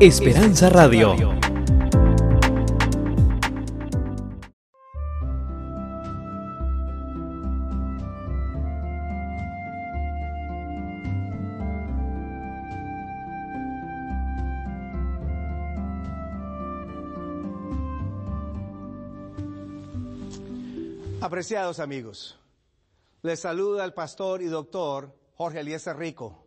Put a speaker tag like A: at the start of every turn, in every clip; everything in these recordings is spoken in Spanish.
A: Esperanza Radio.
B: Apreciados amigos, les saluda el pastor y doctor Jorge Eliezer Rico,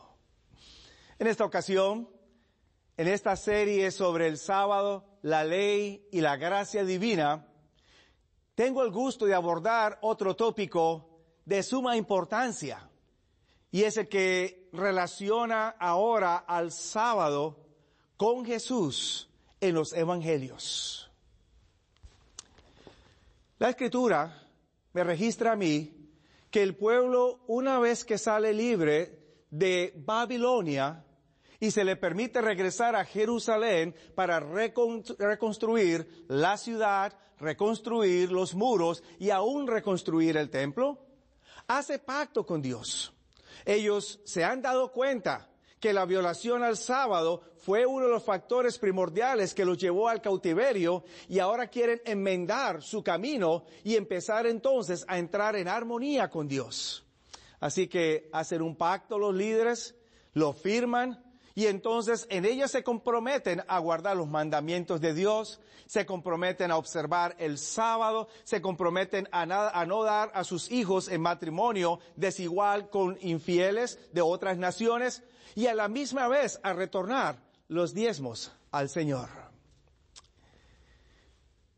B: En esta ocasión, en esta serie sobre el sábado, la ley y la gracia divina, tengo el gusto de abordar otro tópico de suma importancia y es el que relaciona ahora al sábado con Jesús en los evangelios. La escritura me registra a mí que el pueblo, una vez que sale libre de Babilonia y se le permite regresar a Jerusalén para reconstruir la ciudad, reconstruir los muros y aún reconstruir el templo, hace pacto con Dios. Ellos se han dado cuenta que la violación al sábado fue uno de los factores primordiales que los llevó al cautiverio y ahora quieren enmendar su camino y empezar entonces a entrar en armonía con Dios. Así que hacen un pacto los líderes, lo firman y entonces en ella se comprometen a guardar los mandamientos de Dios, se comprometen a observar el sábado, se comprometen a, a, no dar a sus hijos en matrimonio desigual con infieles de otras naciones, y a la misma vez a retornar los diezmos al Señor.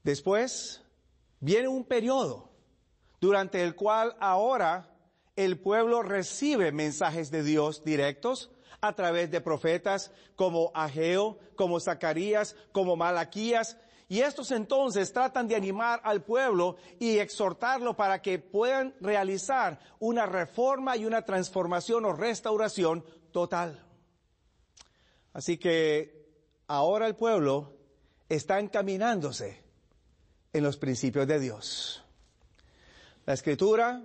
B: Después viene un periodo durante el cual ahora el pueblo recibe mensajes de Dios directos a través de profetas como Ageo, como Zacarías, como Malaquías, y estos entonces tratan de animar al pueblo y exhortarlo para que puedan realizar una reforma y una transformación o restauración total. Así que ahora el pueblo está encaminándose en los principios de Dios. La escritura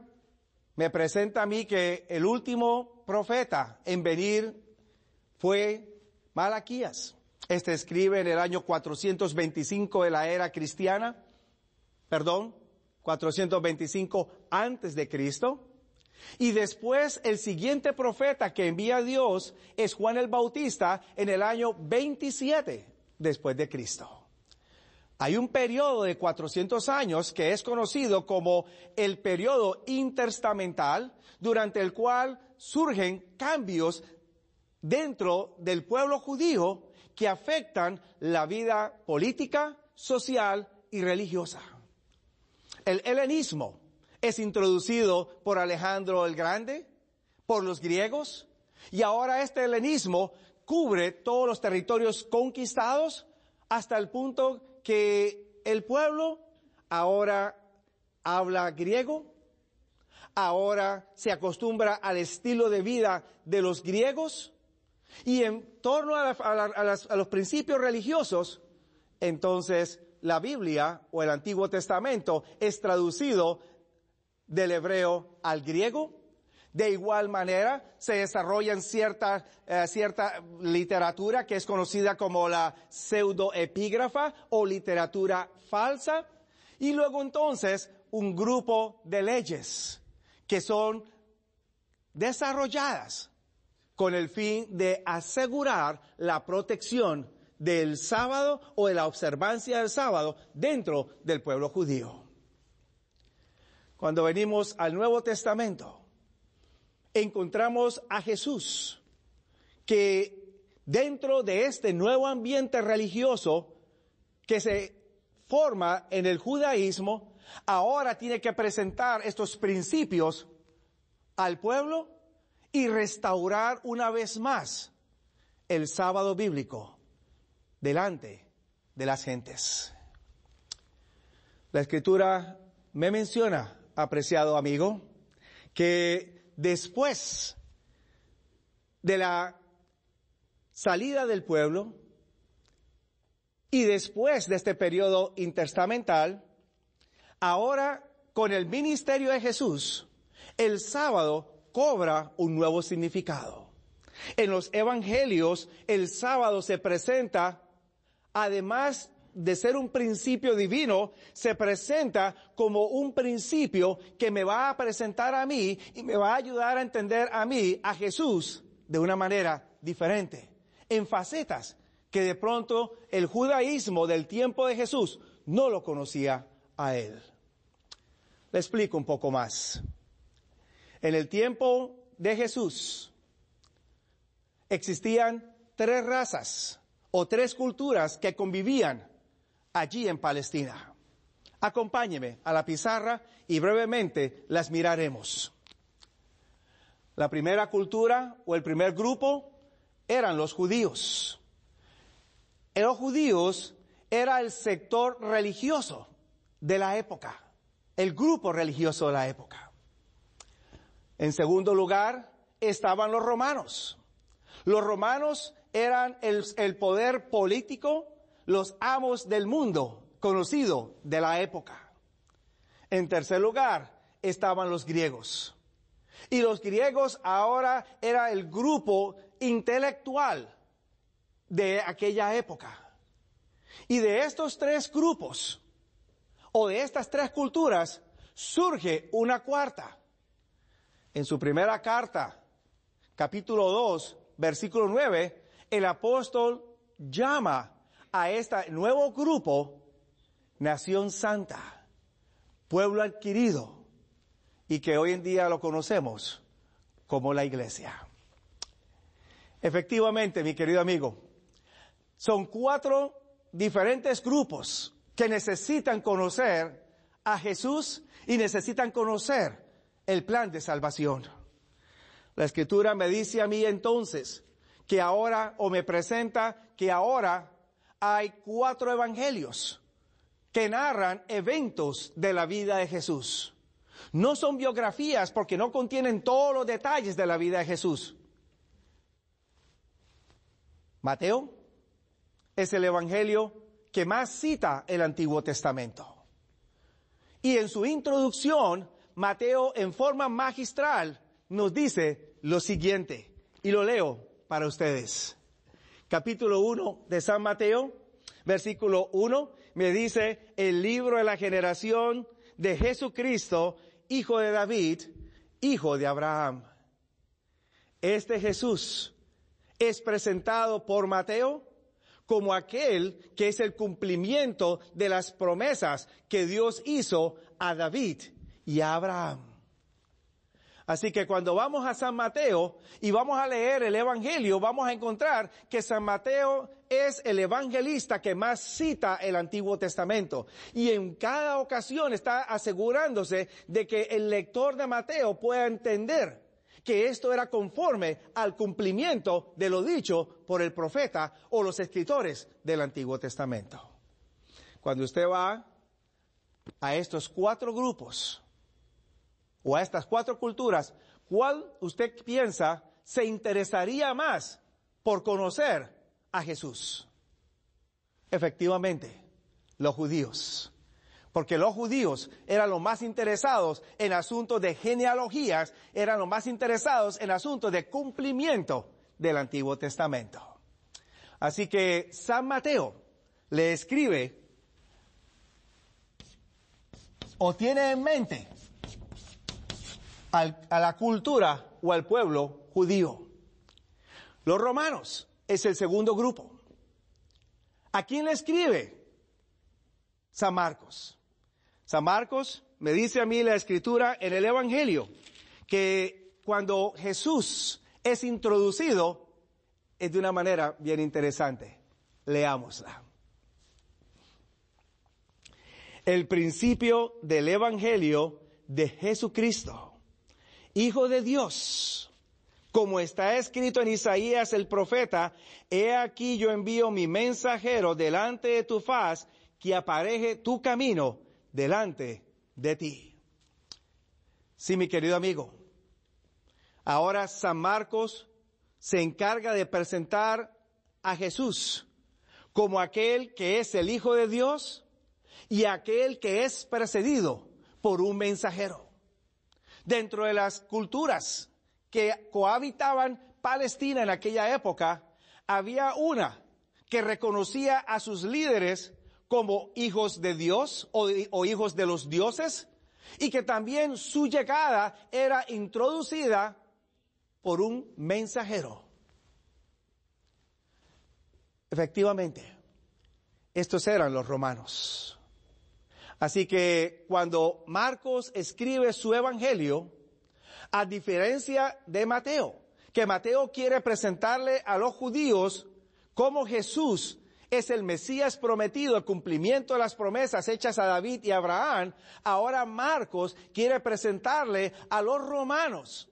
B: me presenta a mí que el último profeta en venir fue Malaquías. Este escribe en el año 425 de la era cristiana, perdón, 425 antes de Cristo. Y después el siguiente profeta que envía Dios es Juan el Bautista en el año 27 después de Cristo. Hay un periodo de 400 años que es conocido como el periodo interstamental, durante el cual surgen cambios dentro del pueblo judío que afectan la vida política, social y religiosa. El helenismo, es introducido por Alejandro el Grande, por los griegos, y ahora este helenismo cubre todos los territorios conquistados hasta el punto que el pueblo ahora habla griego, ahora se acostumbra al estilo de vida de los griegos, y en torno a, a los principios religiosos, entonces la Biblia o el Antiguo Testamento es traducido del hebreo al griego. De igual manera, se desarrolla cierta, eh, cierta literatura que es conocida como la pseudoepígrafa o literatura falsa. Y luego entonces un grupo de leyes que son desarrolladas con el fin de asegurar la protección del sábado o de la observancia del sábado dentro del pueblo judío. Cuando venimos al Nuevo Testamento, encontramos a Jesús, que dentro de este nuevo ambiente religioso que se forma en el judaísmo, ahora tiene que presentar estos principios al pueblo y restaurar una vez más el sábado bíblico delante de las gentes. La escritura me menciona, apreciado amigo, que después de la salida del pueblo y después de este periodo interstamental, ahora con el ministerio de Jesús, el sábado cobra un nuevo significado. En los evangelios, el sábado se presenta, además de ser un principio divino, se presenta como un principio que me va a presentar a mí y me va a ayudar a entender a mí, a Jesús, de una manera diferente, en facetas que de pronto el judaísmo del tiempo de Jesús no lo conocía a él. Le explico un poco más. En el tiempo de Jesús existían tres razas o tres culturas que convivían allí en Palestina. Acompáñeme a la pizarra y brevemente las miraremos. La primera cultura o el primer grupo eran los judíos. Los judíos era el sector religioso de la época, el grupo religioso de la época. En segundo lugar estaban los romanos. Los romanos eran el, poder político los amos del mundo conocido de la época. En tercer lugar estaban los griegos. Y los griegos ahora era el grupo intelectual de aquella época. Y de estos tres grupos, o de estas tres culturas, surge una cuarta. En su primera carta, capítulo 2, versículo 9, el apóstol llama a este nuevo grupo Nación Santa, pueblo adquirido, y que hoy en día lo conocemos como la iglesia. Efectivamente, mi querido amigo, son cuatro diferentes grupos que necesitan conocer a Jesús y necesitan conocer el plan de salvación. La escritura me dice a mí entonces que ahora, o me presenta que ahora hay cuatro evangelios que narran eventos de la vida de Jesús. No son biografías porque no contienen todos los detalles de la vida de Jesús. Mateo es el evangelio que más cita el Antiguo Testamento. Y en su introducción, Mateo en forma magistral nos dice lo siguiente, y lo leo para ustedes capítulo 1 de San Mateo, versículo 1, me dice el libro de la generación de Jesucristo, hijo de David, hijo de Abraham. Este Jesús es presentado por Mateo como aquel que es el cumplimiento de las promesas que Dios hizo a David y Abraham. Así que cuando vamos a San Mateo y vamos a leer el Evangelio, vamos a encontrar que San Mateo es el evangelista que más cita el Antiguo Testamento. Y en cada ocasión está asegurándose de que el lector de Mateo pueda entender que esto era conforme al cumplimiento de lo dicho por el profeta o los escritores del Antiguo Testamento. Cuando usted va a estos cuatro grupos, o a estas cuatro culturas, ¿cuál usted piensa se interesaría más por conocer a Jesús? Efectivamente, los judíos. Porque los judíos eran los más interesados en asuntos de genealogías, eran los más interesados en asuntos de cumplimiento del Antiguo Testamento. Así que San Mateo le escribe o tiene en mente a la cultura o al pueblo judío. Los romanos es el segundo grupo. ¿A quién le escribe? San Marcos. San Marcos me dice a mí la escritura en el Evangelio que cuando Jesús es introducido es de una manera bien interesante. Leámosla. El principio del Evangelio de Jesucristo Hijo de Dios, como está escrito en Isaías el profeta, he aquí yo envío mi mensajero delante de tu faz, que apareje tu camino delante de ti. Sí, mi querido amigo. Ahora San Marcos se encarga de presentar a Jesús como aquel que es el Hijo de Dios y aquel que es precedido por un mensajero. Dentro de las culturas que cohabitaban Palestina en aquella época, había una que reconocía a sus líderes como hijos de Dios o, hijos de los dioses y que también su llegada era introducida por un mensajero. Efectivamente, estos eran los romanos. Así que cuando Marcos escribe su evangelio, a diferencia de Mateo, que Mateo quiere presentarle a los judíos como Jesús es el Mesías prometido, el cumplimiento de las promesas hechas a David y Abraham, ahora Marcos quiere presentarle a los romanos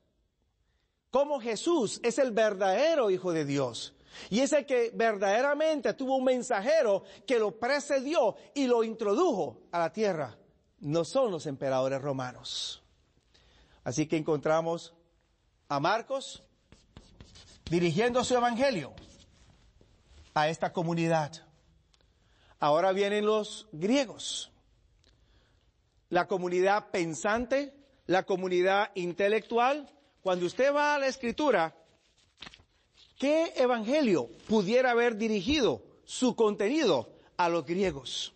B: como Jesús es el verdadero Hijo de Dios. Y es el que verdaderamente tuvo un mensajero que lo precedió y lo introdujo a la tierra. No son los emperadores romanos. Así que encontramos a Marcos dirigiendo su evangelio a esta comunidad. Ahora vienen los griegos, la comunidad pensante, la comunidad intelectual. Cuando usted va a la escritura, ¿qué evangelio pudiera haber dirigido su contenido a los griegos?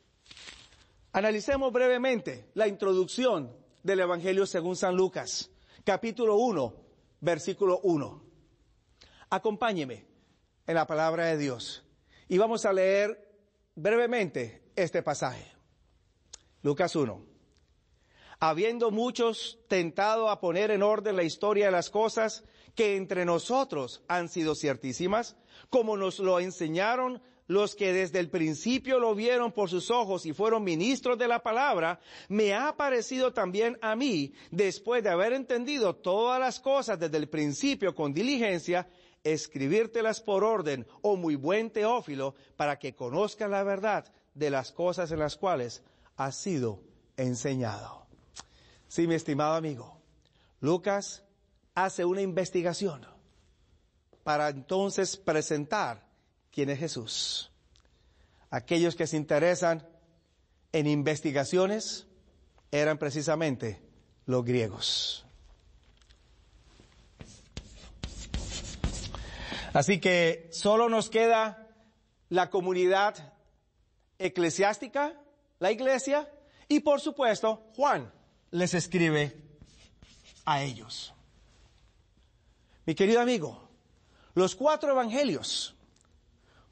B: Analicemos brevemente la introducción del Evangelio según San Lucas, capítulo 1, versículo 1. Acompáñeme en la palabra de Dios y vamos a leer brevemente este pasaje. Lucas 1. Habiendo muchos tentado a poner en orden la historia de las cosas que entre nosotros han sido ciertísimas, como nos lo enseñaron los que desde el principio lo vieron por sus ojos y fueron ministros de la palabra, me ha parecido también a mí, después de haber entendido todas las cosas desde el principio con diligencia, escribírtelas por orden, oh muy buen Teófilo, para que conozcas la verdad de las cosas en las cuales has sido enseñado. Sí, mi estimado amigo, Lucas hace una investigación para entonces presentar quién es Jesús. Aquellos que se interesan en investigaciones eran precisamente los griegos. Así que solo nos queda la comunidad eclesiástica, la iglesia, y por supuesto Juan les escribe a ellos. Mi querido amigo, los cuatro evangelios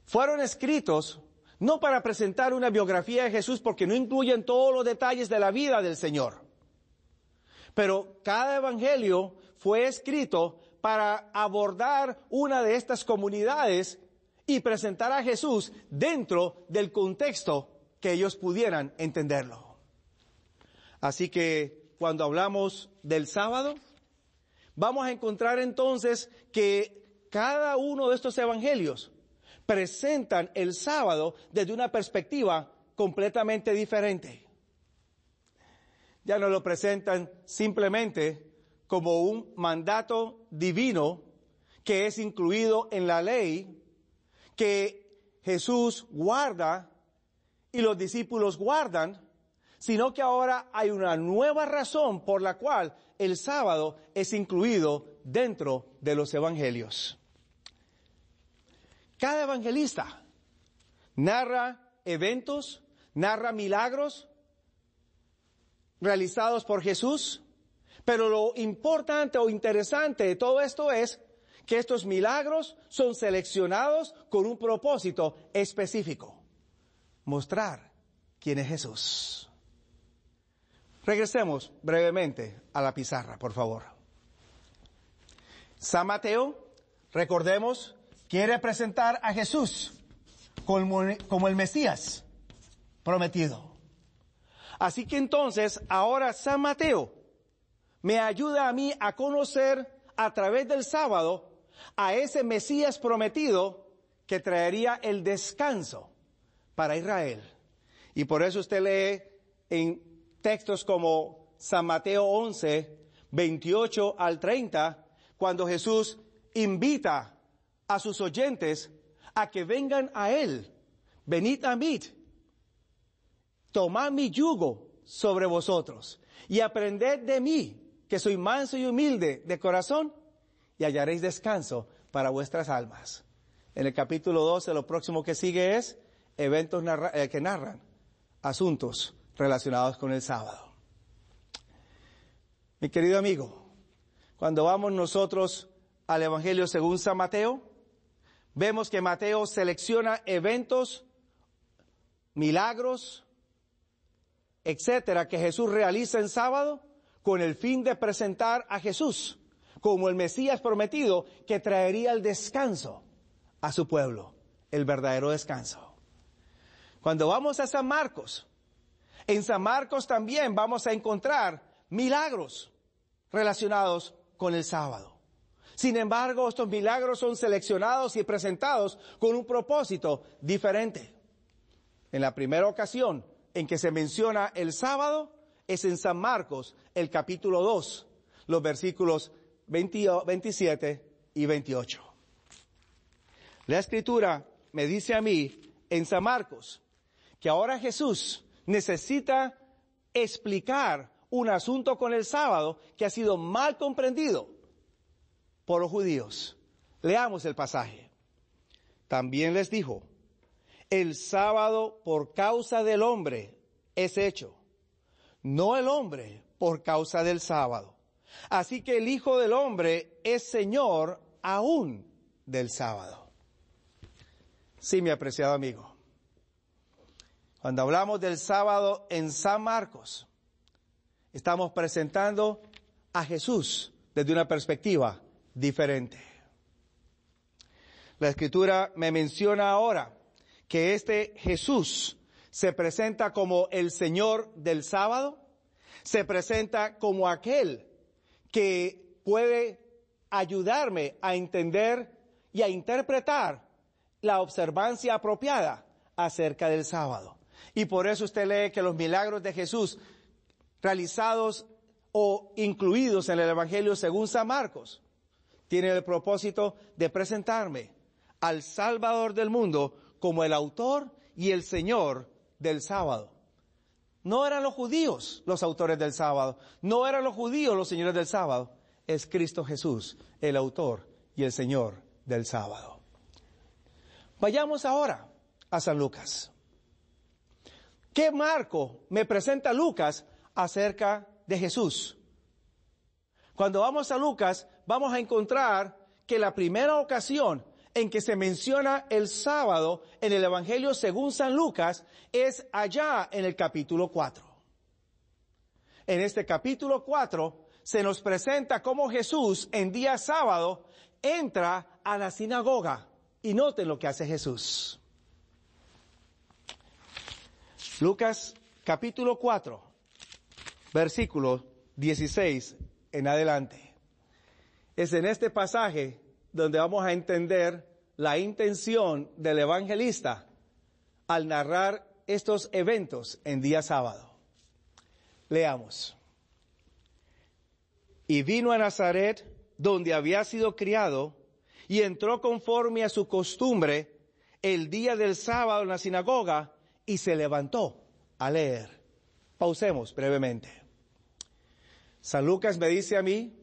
B: fueron escritos no para presentar una biografía de Jesús porque no incluyen todos los detalles de la vida del Señor. Pero cada evangelio fue escrito para abordar una de estas comunidades y presentar a Jesús dentro del contexto que ellos pudieran entenderlo. Así que cuando hablamos del sábado, vamos a encontrar entonces que cada uno de estos evangelios presentan el sábado desde una perspectiva completamente diferente. Ya no lo presentan simplemente como un mandato divino que es incluido en la ley, que Jesús guarda y los discípulos guardan, sino que ahora hay una nueva razón por la cual el sábado es incluido dentro de los evangelios. Cada evangelista narra eventos, narra milagros realizados por Jesús, pero lo importante o interesante de todo esto es que estos milagros son seleccionados con un propósito específico, mostrar quién es Jesús. Regresemos brevemente a la pizarra, por favor. San Mateo, recordemos, quiere presentar a Jesús como, el Mesías prometido. Así que entonces, ahora San Mateo me ayuda a mí a conocer a través del sábado a ese Mesías prometido que traería el descanso para Israel. Y por eso usted lee en textos como San Mateo 11, 28 al 30, cuando Jesús invita a sus oyentes a que vengan a Él. Venid a mí. Tomad mi yugo sobre vosotros y aprended de mí, que soy manso y humilde de corazón, y hallaréis descanso para vuestras almas. En el capítulo 12, lo próximo que sigue es eventos eh, que narran asuntos relacionados con el sábado. Mi querido amigo, cuando vamos nosotros al Evangelio según San Mateo, vemos que Mateo selecciona eventos, milagros, etcétera, que Jesús realiza en sábado con el fin de presentar a Jesús como el Mesías prometido que traería el descanso a su pueblo, el verdadero descanso. Cuando vamos a San Marcos, en San Marcos también vamos a encontrar milagros relacionados con el sábado. Sin embargo, estos milagros son seleccionados y presentados con un propósito diferente. En la primera ocasión en que se menciona el sábado es en San Marcos, el capítulo 2, los versículos 27 y 28. La escritura me dice a mí en San Marcos que ahora Jesús necesita explicar un asunto con el sábado que ha sido mal comprendido por los judíos. Leamos el pasaje. También les dijo, el sábado por causa del hombre es hecho, no el hombre por causa del sábado. Así que el Hijo del Hombre es Señor aún del sábado. Sí, mi apreciado amigo. Cuando hablamos del sábado en San Marcos, estamos presentando a Jesús desde una perspectiva diferente. La escritura me menciona ahora que este Jesús se presenta como el Señor del sábado, se presenta como aquel que puede ayudarme a entender y a interpretar la observancia apropiada acerca del sábado. Y por eso usted lee que los milagros de Jesús realizados o incluidos en el Evangelio según San Marcos tienen el propósito de presentarme al Salvador del mundo como el autor y el Señor del sábado. No eran los judíos los autores del sábado, no eran los judíos los señores del sábado, es Cristo Jesús, el autor y el Señor del sábado. Vayamos ahora a San Lucas. ¿Qué marco me presenta Lucas acerca de Jesús? Cuando vamos a Lucas, vamos a encontrar que la primera ocasión en que se menciona el sábado en el Evangelio según San Lucas es allá en el capítulo 4. En este capítulo 4 se nos presenta cómo Jesús en día sábado entra a la sinagoga. Y noten lo que hace Jesús. Lucas capítulo 4, versículo 16 en adelante. Es en este pasaje donde vamos a entender la intención del evangelista al narrar estos eventos en día sábado. Leamos. Y vino a Nazaret, donde había sido criado, y entró conforme a su costumbre el día del sábado en la sinagoga y se levantó a leer. Pausemos brevemente. San Lucas me dice a mí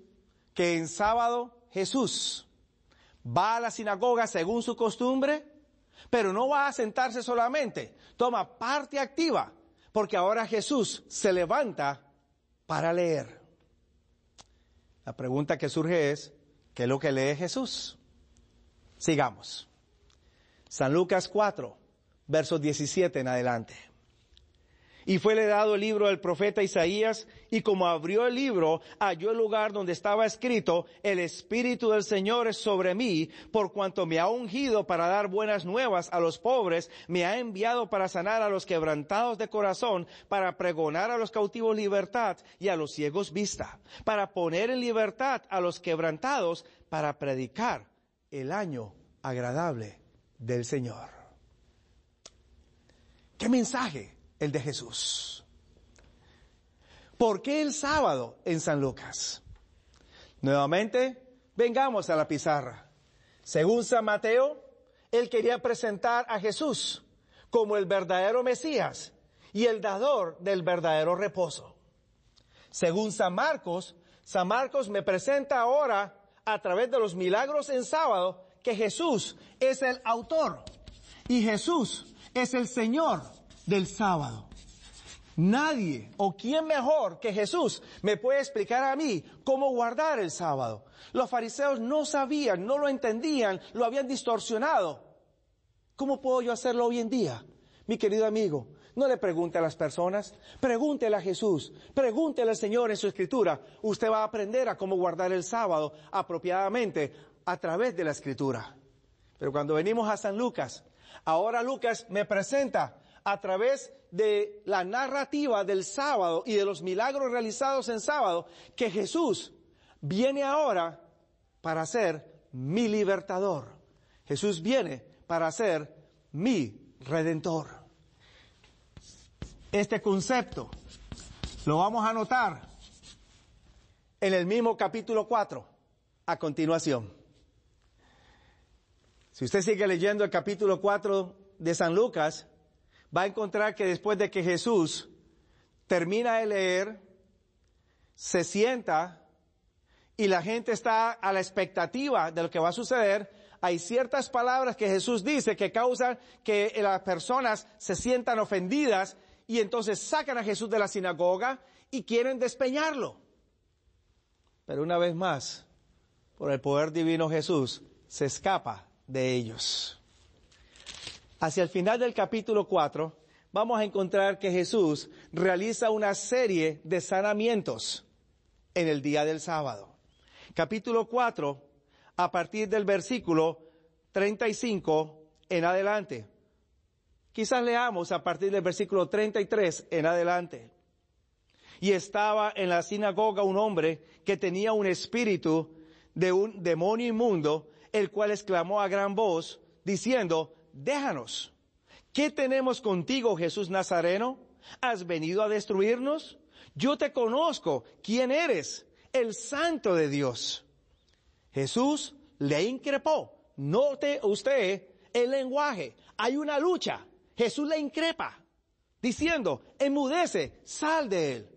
B: que en sábado Jesús va a la sinagoga según su costumbre, pero no va a sentarse solamente, toma parte activa, porque ahora Jesús se levanta para leer. La pregunta que surge es, ¿qué es lo que lee Jesús? Sigamos. San Lucas 4, versos 17 en adelante. Y fuele dado el libro del profeta Isaías, y como abrió el libro, halló el lugar donde estaba escrito, el Espíritu del Señor es sobre mí, por cuanto me ha ungido para dar buenas nuevas a los pobres, me ha enviado para sanar a los quebrantados de corazón, para pregonar a los cautivos libertad y a los ciegos vista, para poner en libertad a los quebrantados, para predicar el año agradable del Señor. ¿Qué mensaje? el de Jesús. ¿Por qué el sábado en San Lucas? Nuevamente, vengamos a la pizarra. Según San Mateo, él quería presentar a Jesús como el verdadero Mesías y el dador del verdadero reposo. Según San Marcos, San Marcos me presenta ahora, a través de los milagros en sábado, que Jesús es el autor y Jesús es el Señor del sábado. Nadie o quién mejor que Jesús me puede explicar a mí cómo guardar el sábado. Los fariseos no sabían, no lo entendían, lo habían distorsionado. ¿Cómo puedo yo hacerlo hoy en día? Mi querido amigo, no le pregunte a las personas, pregúntele a Jesús, pregúntele al Señor en su escritura. Usted va a aprender a cómo guardar el sábado apropiadamente a través de la escritura. Pero cuando venimos a San Lucas, ahora Lucas me presenta a través de la narrativa del sábado y de los milagros realizados en sábado, que Jesús viene ahora para ser mi libertador. Jesús viene para ser mi redentor. Este concepto lo vamos a notar en el mismo capítulo 4, a continuación. Si usted sigue leyendo el capítulo 4 de San Lucas, va a encontrar que después de que Jesús termina de leer, se sienta y la gente está a la expectativa de lo que va a suceder, hay ciertas palabras que Jesús dice que causan que las personas se sientan ofendidas y entonces sacan a Jesús de la sinagoga y quieren despeñarlo. Pero una vez más, por el poder divino Jesús, se escapa de ellos. Hacia el final del capítulo 4, vamos a encontrar que Jesús realiza una serie de sanamientos en el día del sábado. Capítulo 4, a partir del versículo 35 en adelante. Quizás leamos a partir del versículo 33 en adelante. Y estaba en la sinagoga un hombre que tenía un espíritu de un demonio inmundo, el cual exclamó a gran voz, diciendo, déjanos. ¿Qué tenemos contigo, Jesús Nazareno? ¿Has venido a destruirnos? Yo te conozco. ¿Quién eres? El santo de Dios. Jesús le increpó. Note usted el lenguaje. Hay una lucha. Jesús le increpa, diciendo, enmudece, sal de él.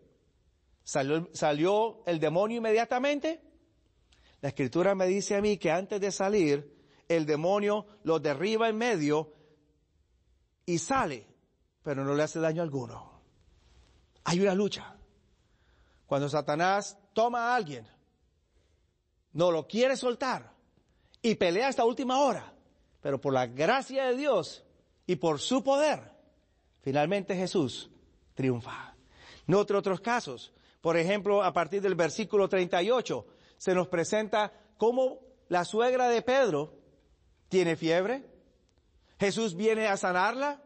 B: ¿Salió, ¿Salió el demonio inmediatamente? La escritura me dice a mí que antes de salir, el demonio lo derriba en medio y sale, pero no le hace daño alguno. Hay una lucha. Cuando Satanás toma a alguien, no lo quiere soltar y pelea hasta última hora, pero por la gracia de Dios y por su poder, finalmente Jesús triunfa. No otros casos. Por ejemplo, a partir del versículo 38 se nos presenta cómo la suegra de Pedro ¿Tiene fiebre? Jesús viene a sanarla.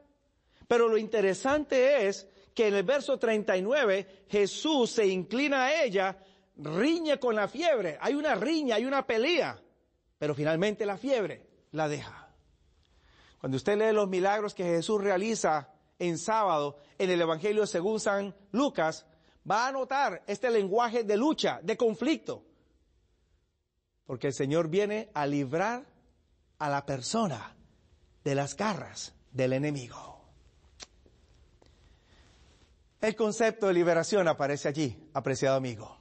B: Pero lo interesante es que en el verso 39 Jesús se inclina a ella, riñe con la fiebre. Hay una riña, hay una pelea. Pero finalmente la fiebre la deja. Cuando usted lee los milagros que Jesús realiza en sábado en el Evangelio según San Lucas, va a notar este lenguaje de lucha, de conflicto. Porque el Señor viene a librar a la persona de las garras del enemigo. El concepto de liberación aparece allí, apreciado amigo.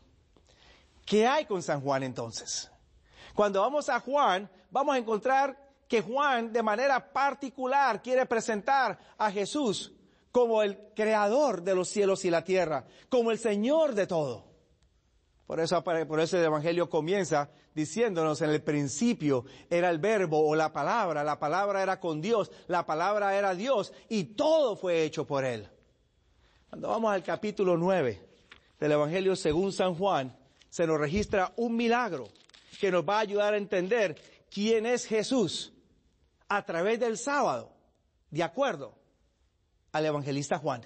B: ¿Qué hay con San Juan entonces? Cuando vamos a Juan, vamos a encontrar que Juan de manera particular quiere presentar a Jesús como el creador de los cielos y la tierra, como el Señor de todo. Por eso, por el Evangelio comienza diciéndonos en el principio era el verbo o la palabra, la palabra era con Dios, la palabra era Dios y todo fue hecho por Él. Cuando vamos al capítulo 9 del Evangelio según San Juan, se nos registra un milagro que nos va a ayudar a entender quién es Jesús a través del sábado, de acuerdo al evangelista Juan.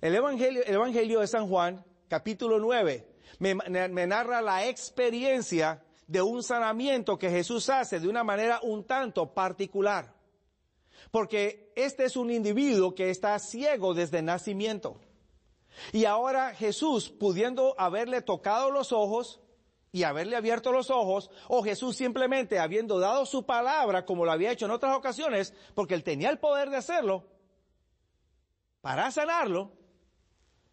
B: El Evangelio, el evangelio de San Juan, capítulo 9, me, me narra la experiencia de un sanamiento que Jesús hace de una manera un tanto particular. Porque este es un individuo que está ciego desde nacimiento. Y ahora Jesús, pudiendo haberle tocado los ojos y haberle abierto los ojos, o Jesús simplemente habiendo dado su palabra como lo había hecho en otras ocasiones, porque él tenía el poder de hacerlo, para sanarlo,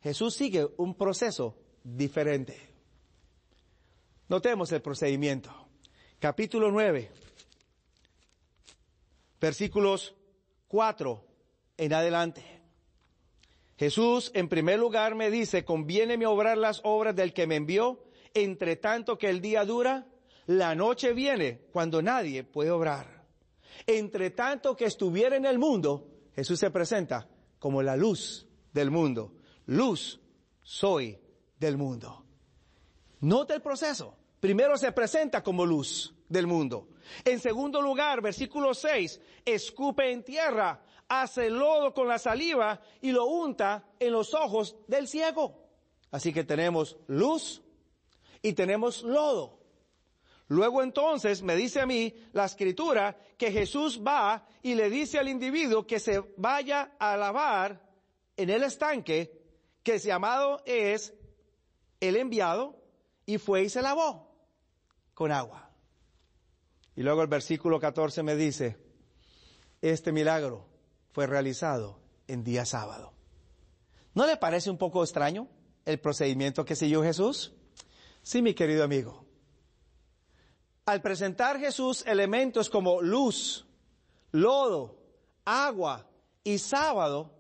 B: Jesús sigue un proceso diferente. Notemos el procedimiento. Capítulo 9, versículos 4 en adelante. Jesús en primer lugar me dice, conviene obrar las obras del que me envió, entre tanto que el día dura, la noche viene cuando nadie puede obrar. Entre tanto que estuviera en el mundo, Jesús se presenta como la luz del mundo. Luz soy del mundo. Nota el proceso. Primero se presenta como luz del mundo. En segundo lugar, versículo 6, escupe en tierra, hace lodo con la saliva y lo unta en los ojos del ciego. Así que tenemos luz y tenemos lodo. Luego entonces me dice a mí la escritura que Jesús va y le dice al individuo que se vaya a lavar en el estanque que llamado es el enviado y fue y se lavó con agua. Y luego el versículo 14 me dice, este milagro fue realizado en día sábado. ¿No le parece un poco extraño el procedimiento que siguió Jesús? Sí, mi querido amigo. Al presentar Jesús elementos como luz, lodo, agua y sábado,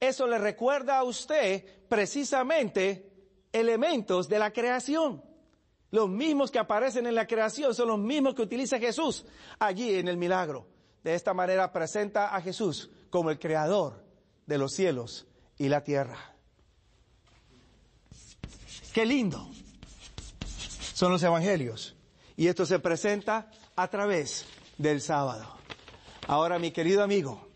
B: eso le recuerda a usted precisamente elementos de la creación. Los mismos que aparecen en la creación son los mismos que utiliza Jesús allí en el milagro. De esta manera presenta a Jesús como el creador de los cielos y la tierra. Qué lindo son los evangelios. Y esto se presenta a través del sábado. Ahora, mi querido amigo,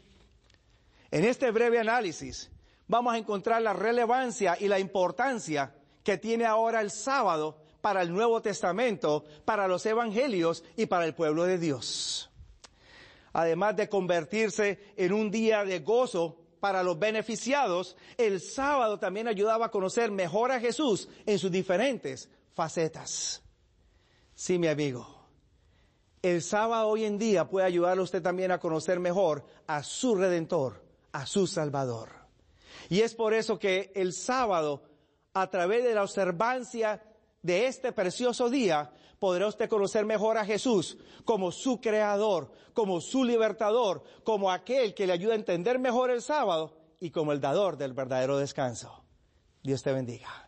B: en este breve análisis vamos a encontrar la relevancia y la importancia que tiene ahora el sábado para el Nuevo Testamento, para los evangelios y para el pueblo de Dios. Además de convertirse en un día de gozo para los beneficiados, el sábado también ayudaba a conocer mejor a Jesús en sus diferentes facetas. Sí, mi amigo. El sábado hoy en día puede ayudarle a usted también a conocer mejor a su Redentor, a su Salvador. Y es por eso que el sábado, a través de la observancia de este precioso día, podrá usted conocer mejor a Jesús como su creador, como su libertador, como aquel que le ayuda a entender mejor el sábado y como el dador del verdadero descanso. Dios te bendiga.